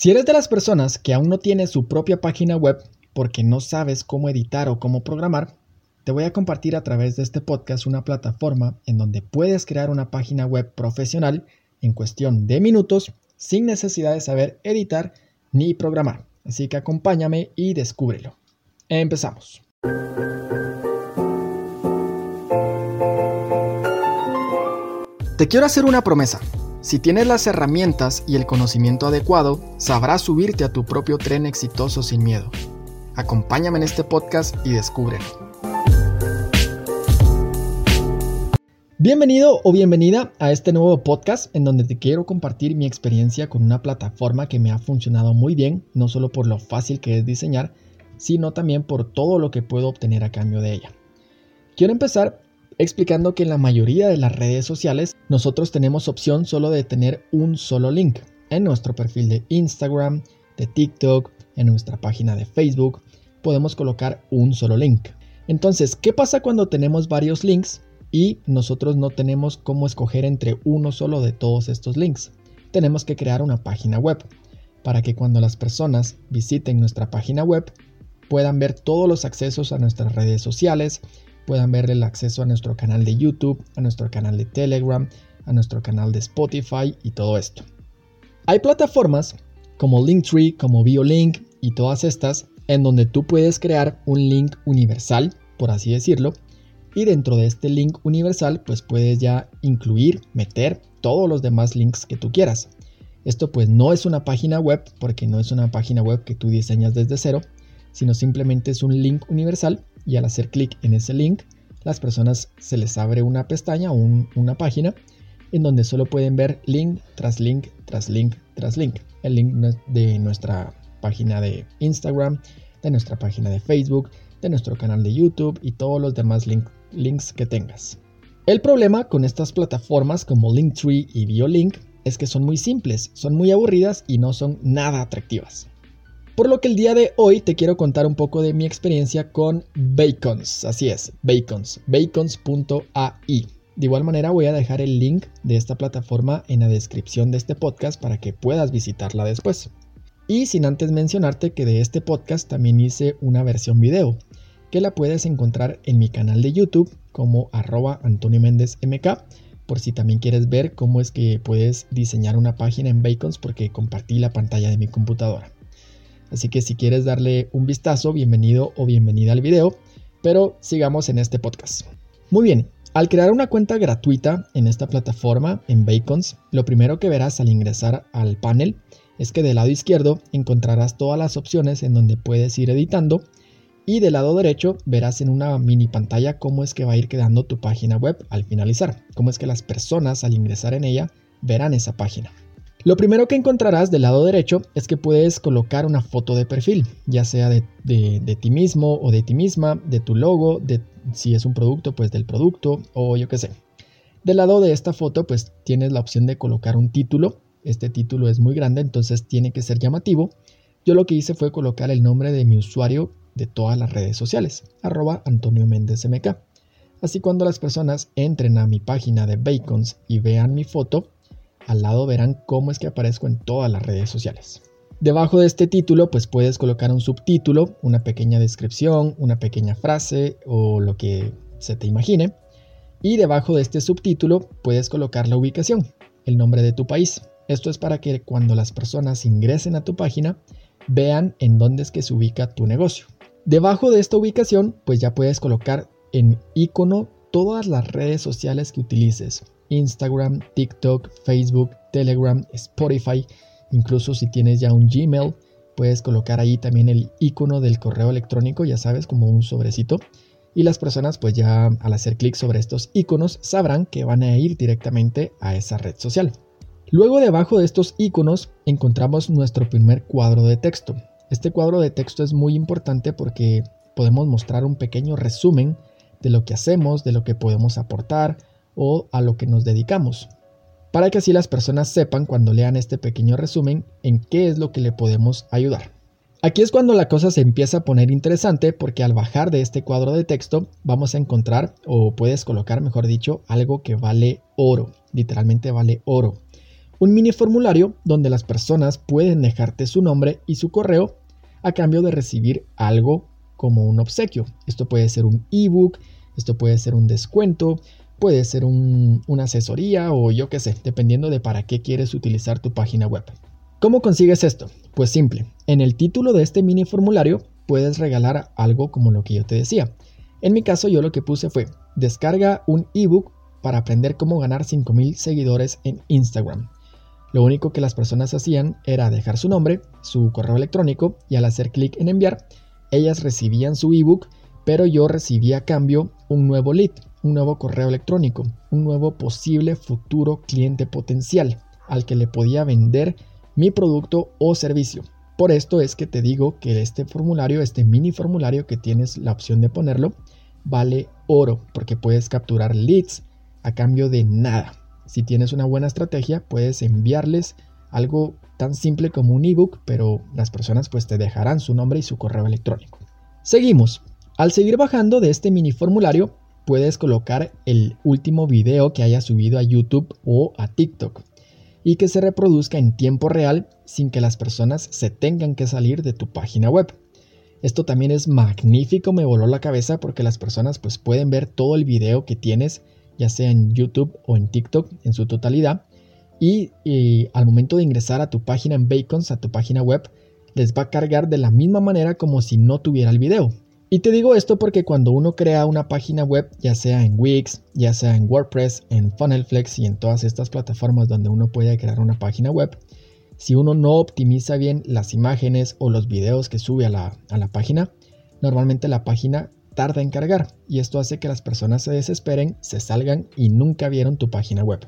Si eres de las personas que aún no tiene su propia página web porque no sabes cómo editar o cómo programar, te voy a compartir a través de este podcast una plataforma en donde puedes crear una página web profesional en cuestión de minutos sin necesidad de saber editar ni programar. Así que acompáñame y descúbrelo. Empezamos. Te quiero hacer una promesa. Si tienes las herramientas y el conocimiento adecuado, sabrás subirte a tu propio tren exitoso sin miedo. Acompáñame en este podcast y descúbrelo. Bienvenido o bienvenida a este nuevo podcast en donde te quiero compartir mi experiencia con una plataforma que me ha funcionado muy bien, no solo por lo fácil que es diseñar, sino también por todo lo que puedo obtener a cambio de ella. Quiero empezar explicando que en la mayoría de las redes sociales nosotros tenemos opción solo de tener un solo link en nuestro perfil de Instagram, de TikTok, en nuestra página de Facebook, podemos colocar un solo link. Entonces, ¿qué pasa cuando tenemos varios links y nosotros no tenemos cómo escoger entre uno solo de todos estos links? Tenemos que crear una página web para que cuando las personas visiten nuestra página web puedan ver todos los accesos a nuestras redes sociales, puedan ver el acceso a nuestro canal de YouTube, a nuestro canal de Telegram, a nuestro canal de Spotify y todo esto. Hay plataformas como Linktree, como BioLink y todas estas en donde tú puedes crear un link universal, por así decirlo, y dentro de este link universal pues puedes ya incluir, meter todos los demás links que tú quieras. Esto pues no es una página web porque no es una página web que tú diseñas desde cero, sino simplemente es un link universal y al hacer clic en ese link, las personas se les abre una pestaña o una página en donde solo pueden ver link tras link tras link tras link. El link de nuestra página de Instagram, de nuestra página de Facebook, de nuestro canal de YouTube y todos los demás links que tengas. El problema con estas plataformas como Linktree y BioLink es que son muy simples, son muy aburridas y no son nada atractivas. Por lo que el día de hoy te quiero contar un poco de mi experiencia con Bacons. Así es, Bacons, bacons.ai. De igual manera voy a dejar el link de esta plataforma en la descripción de este podcast para que puedas visitarla después. Y sin antes mencionarte que de este podcast también hice una versión video, que la puedes encontrar en mi canal de YouTube como arroba Antonio MK, por si también quieres ver cómo es que puedes diseñar una página en Bacons porque compartí la pantalla de mi computadora. Así que si quieres darle un vistazo, bienvenido o bienvenida al video, pero sigamos en este podcast. Muy bien, al crear una cuenta gratuita en esta plataforma, en Bacons, lo primero que verás al ingresar al panel es que del lado izquierdo encontrarás todas las opciones en donde puedes ir editando y del lado derecho verás en una mini pantalla cómo es que va a ir quedando tu página web al finalizar, cómo es que las personas al ingresar en ella verán esa página. Lo primero que encontrarás del lado derecho es que puedes colocar una foto de perfil, ya sea de, ti mismo o de ti misma, de tu logo, de si es un producto, pues del producto o yo qué sé. Del lado de esta foto, pues tienes la opción de colocar un título. Este título es muy grande, entonces tiene que ser llamativo. Yo lo que hice fue colocar el nombre de mi usuario de todas las redes sociales, arroba Antonio Méndez MK. Así cuando las personas entren a mi página de Bacons y vean mi foto, al lado verán cómo es que aparezco en todas las redes sociales. Debajo de este título pues puedes colocar un subtítulo, una pequeña descripción, una pequeña frase o lo que se te imagine. Y debajo de este subtítulo puedes colocar la ubicación, el nombre de tu país. Esto es para que cuando las personas ingresen a tu página vean en dónde es que se ubica tu negocio. Debajo de esta ubicación pues ya puedes colocar en icono todas las redes sociales que utilices. Instagram, TikTok, Facebook, Telegram, Spotify. Incluso si tienes ya un Gmail, puedes colocar ahí también el icono del correo electrónico, ya sabes, como un sobrecito. Y las personas pues ya al hacer clic sobre estos iconos sabrán que van a ir directamente a esa red social. Luego debajo de estos iconos encontramos nuestro primer cuadro de texto. Este cuadro de texto es muy importante porque podemos mostrar un pequeño resumen de lo que hacemos, de lo que podemos aportar, o a lo que nos dedicamos, para que así las personas sepan cuando lean este pequeño resumen en qué es lo que le podemos ayudar. Aquí es cuando la cosa se empieza a poner interesante porque al bajar de este cuadro de texto vamos a encontrar, o puedes colocar mejor dicho, algo que vale oro, literalmente vale oro. Un mini formulario donde las personas pueden dejarte su nombre y su correo a cambio de recibir algo como un obsequio. Esto puede ser un ebook, esto puede ser un descuento, puede ser una asesoría o yo qué sé, dependiendo de para qué quieres utilizar tu página web. ¿Cómo consigues esto? Pues simple, en el título de este mini formulario puedes regalar algo como lo que yo te decía. En mi caso yo lo que puse fue descarga un ebook para aprender cómo ganar 5000 seguidores en Instagram. Lo único que las personas hacían era dejar su nombre, su correo electrónico y al hacer clic en enviar, ellas recibían su ebook, pero yo recibía a cambio un nuevo lead, un nuevo correo electrónico, un nuevo posible futuro cliente potencial al que le podía vender mi producto o servicio. Por esto es que te digo que este formulario, este mini formulario que tienes la opción de ponerlo, vale oro porque puedes capturar leads a cambio de nada. Si tienes una buena estrategia, puedes enviarles algo tan simple como un ebook, pero las personas pues te dejarán su nombre y su correo electrónico. Seguimos. Al seguir bajando de este mini formulario, puedes colocar el último video que haya subido a YouTube o a TikTok y que se reproduzca en tiempo real sin que las personas se tengan que salir de tu página web. Esto también es magnífico, me voló la cabeza porque las personas pues pueden ver todo el video que tienes ya sea en YouTube o en TikTok en su totalidad. Y, al momento de ingresar a tu página en Bacons, a tu página web, les va a cargar de la misma manera como si no tuviera el video. Y te digo esto porque cuando uno crea una página web, ya sea en Wix, ya sea en WordPress, en Funnelflex y en todas estas plataformas donde uno puede crear una página web, si uno no optimiza bien las imágenes o los videos que sube a la, a la página, normalmente la página tarda en cargar y esto hace que las personas se desesperen, se salgan y nunca vieron tu página web.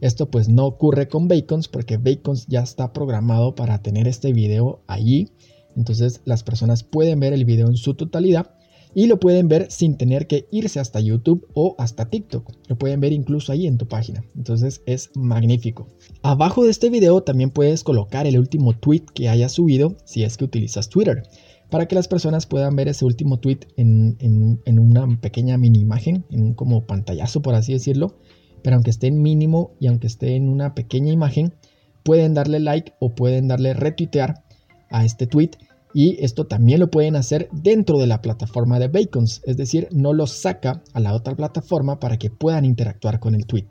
Esto pues no ocurre con Bacons porque Bacons ya está programado para tener este video allí. Entonces las personas pueden ver el video en su totalidad y lo pueden ver sin tener que irse hasta YouTube o hasta TikTok. Lo pueden ver incluso ahí en tu página. Entonces es magnífico. Abajo de este video también puedes colocar el último tweet que hayas subido si es que utilizas Twitter para que las personas puedan ver ese último tweet en, una pequeña mini imagen, en un como pantallazo por así decirlo, pero aunque esté en mínimo y aunque esté en una pequeña imagen, pueden darle like o pueden darle retuitear a este tweet y esto también lo pueden hacer dentro de la plataforma de Bacons, es decir, no lo saca a la otra plataforma para que puedan interactuar con el tweet.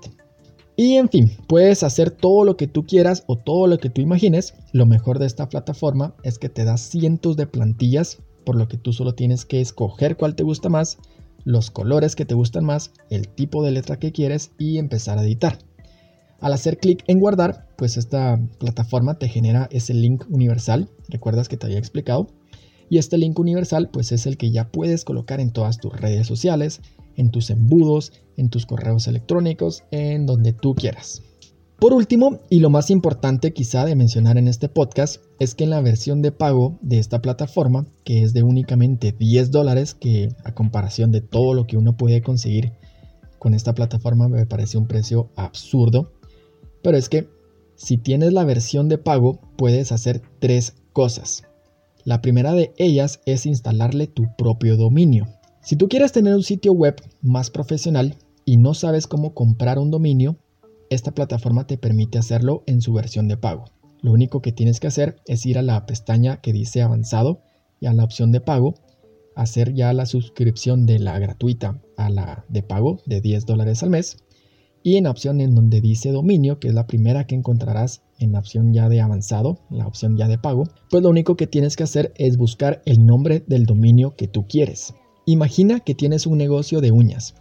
Y en fin, puedes hacer todo lo que tú quieras o todo lo que tú imagines. Lo mejor de esta plataforma es que te da cientos de plantillas, por lo que tú solo tienes que escoger cuál te gusta más, los colores que te gustan más, el tipo de letra que quieres y empezar a editar. Al hacer clic en guardar, pues esta plataforma te genera ese link universal, recuerdas que te había explicado, y este link universal pues es el que ya puedes colocar en todas tus redes sociales, en tus embudos, en tus correos electrónicos, en donde tú quieras. Por último, y lo más importante quizá de mencionar en este podcast, es que en la versión de pago de esta plataforma, que es de únicamente 10 dólares, que a comparación de todo lo que uno puede conseguir con esta plataforma me parece un precio absurdo, pero es que si tienes la versión de pago puedes hacer tres cosas. La primera de ellas es instalarle tu propio dominio. Si tú quieres tener un sitio web más profesional y no sabes cómo comprar un dominio, esta plataforma te permite hacerlo en su versión de pago. Lo único que tienes que hacer es ir a la pestaña que dice avanzado y a la opción de pago, hacer ya la suscripción de la gratuita a la de pago de 10 dólares al mes y en la opción en donde dice dominio, que es la primera que encontrarás en la opción ya de avanzado, la opción ya de pago, pues lo único que tienes que hacer es buscar el nombre del dominio que tú quieres. Imagina que tienes un negocio de uñas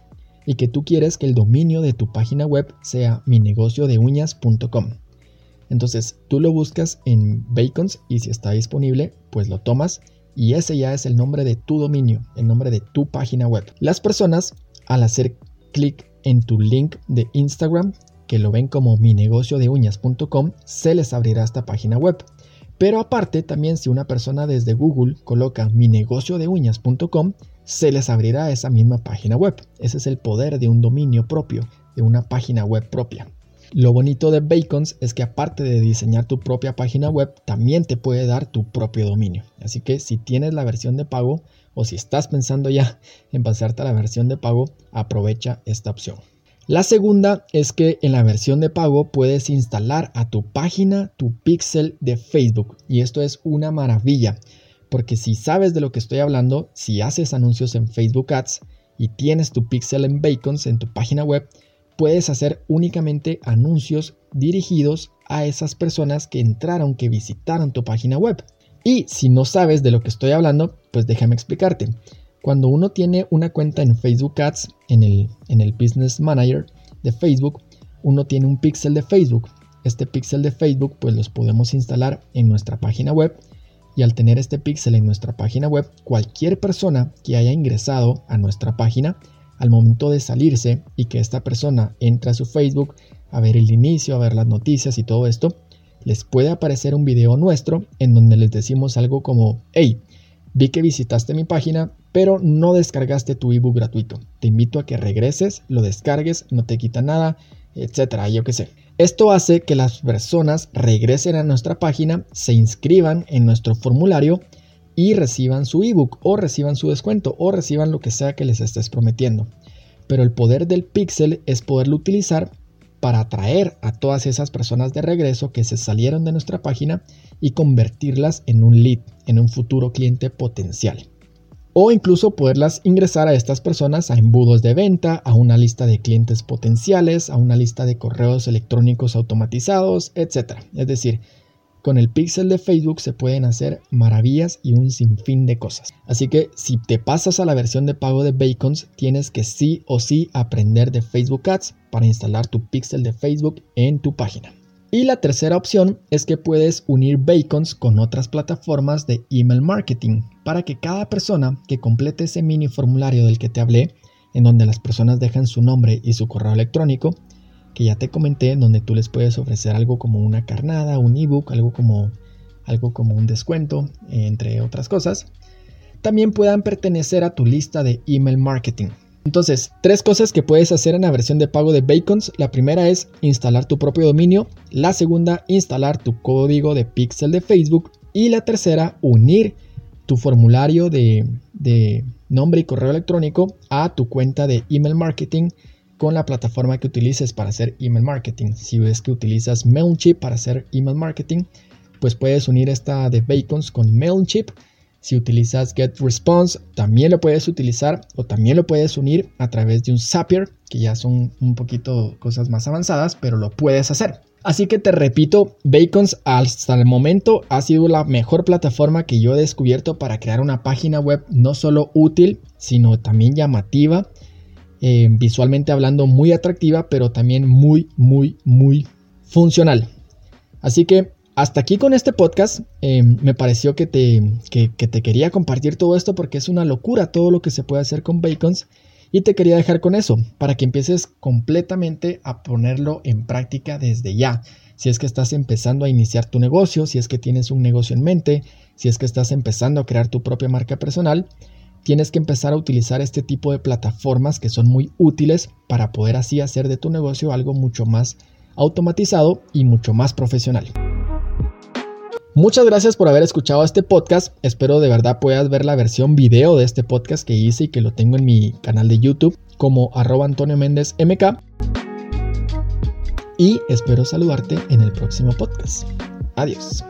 y que tú quieres que el dominio de tu página web sea minegociodeuñas.com. Entonces tú lo buscas en Bacons y si está disponible, pues lo tomas y ese ya es el nombre de tu dominio, el nombre de tu página web. Las personas al hacer clic en tu link de Instagram, que lo ven como minegociodeuñas.com, se les abrirá esta página web. Pero aparte, también si una persona desde Google coloca minegociodeuñas.com, se les abrirá esa misma página web. Ese es el poder de un dominio propio, de una página web propia. Lo bonito de Bacons es que aparte de diseñar tu propia página web, también te puede dar tu propio dominio. Así que si tienes la versión de pago o si estás pensando ya en pasarte a la versión de pago, aprovecha esta opción. La segunda es que en la versión de pago puedes instalar a tu página tu pixel de Facebook y esto es una maravilla porque si sabes de lo que estoy hablando, si haces anuncios en Facebook Ads y tienes tu pixel en Bacons en tu página web, puedes hacer únicamente anuncios dirigidos a esas personas que entraron, que visitaron tu página web. Y si no sabes de lo que estoy hablando, pues déjame explicarte. Cuando uno tiene una cuenta en Facebook Ads, en el, en el Business Manager de Facebook, uno tiene un pixel de Facebook. Este pixel de Facebook pues los podemos instalar en nuestra página web y al tener este pixel en nuestra página web, cualquier persona que haya ingresado a nuestra página, al momento de salirse y que esta persona entre a su Facebook a ver el inicio, a ver las noticias y todo esto, les puede aparecer un video nuestro en donde les decimos algo como, hey, vi que visitaste mi página, pero no descargaste tu ebook gratuito. Te invito a que regreses, lo descargues, no te quita nada, etcétera, yo qué sé. Esto hace que las personas regresen a nuestra página, se inscriban en nuestro formulario y reciban su ebook o reciban su descuento o reciban lo que sea que les estés prometiendo. Pero el poder del pixel es poderlo utilizar para atraer a todas esas personas de regreso que se salieron de nuestra página y convertirlas en un lead, en un futuro cliente potencial. O incluso poderlas ingresar a estas personas a embudos de venta, a una lista de clientes potenciales, a una lista de correos electrónicos automatizados, etc. Es decir, con el pixel de Facebook se pueden hacer maravillas y un sinfín de cosas. Así que si te pasas a la versión de pago de Bacons, tienes que sí o sí aprender de Facebook Ads para instalar tu pixel de Facebook en tu página. Y la tercera opción es que puedes unir Bacons con otras plataformas de email marketing para que cada persona que complete ese mini formulario del que te hablé, en donde las personas dejan su nombre y su correo electrónico, que ya te comenté, en donde tú les puedes ofrecer algo como una carnada, un ebook, algo como, algo como un descuento, entre otras cosas, también puedan pertenecer a tu lista de email marketing. Entonces, tres cosas que puedes hacer en la versión de pago de Bacons. La primera es instalar tu propio dominio. La segunda, instalar tu código de pixel de Facebook. Y la tercera, unir tu formulario de nombre y correo electrónico a tu cuenta de email marketing con la plataforma que utilices para hacer email marketing. Si ves que utilizas MailChimp para hacer email marketing, pues puedes unir esta de Bacons con MailChimp. Si utilizas GetResponse, también lo puedes utilizar o también lo puedes unir a través de un Zapier, que ya son un poquito cosas más avanzadas, pero lo puedes hacer. Así que te repito, Bacons hasta el momento ha sido la mejor plataforma que yo he descubierto para crear una página web no solo útil, sino también llamativa eh, visualmente hablando muy atractiva, pero también muy, muy, muy funcional. Así que hasta aquí con este podcast. Eh, me pareció que te, que, te quería compartir todo esto porque es una locura todo lo que se puede hacer con Bacons. Y te quería dejar con eso, para que empieces completamente a ponerlo en práctica desde ya. Si es que estás empezando a iniciar tu negocio, si es que tienes un negocio en mente, si es que estás empezando a crear tu propia marca personal, tienes que empezar a utilizar este tipo de plataformas que son muy útiles para poder así hacer de tu negocio algo mucho más automatizado y mucho más profesional. Muchas gracias por haber escuchado este podcast. Espero de verdad puedas ver la versión video de este podcast que hice y que lo tengo en mi canal de YouTube como arroba Antonio Méndez MK. Y espero saludarte en el próximo podcast. Adiós.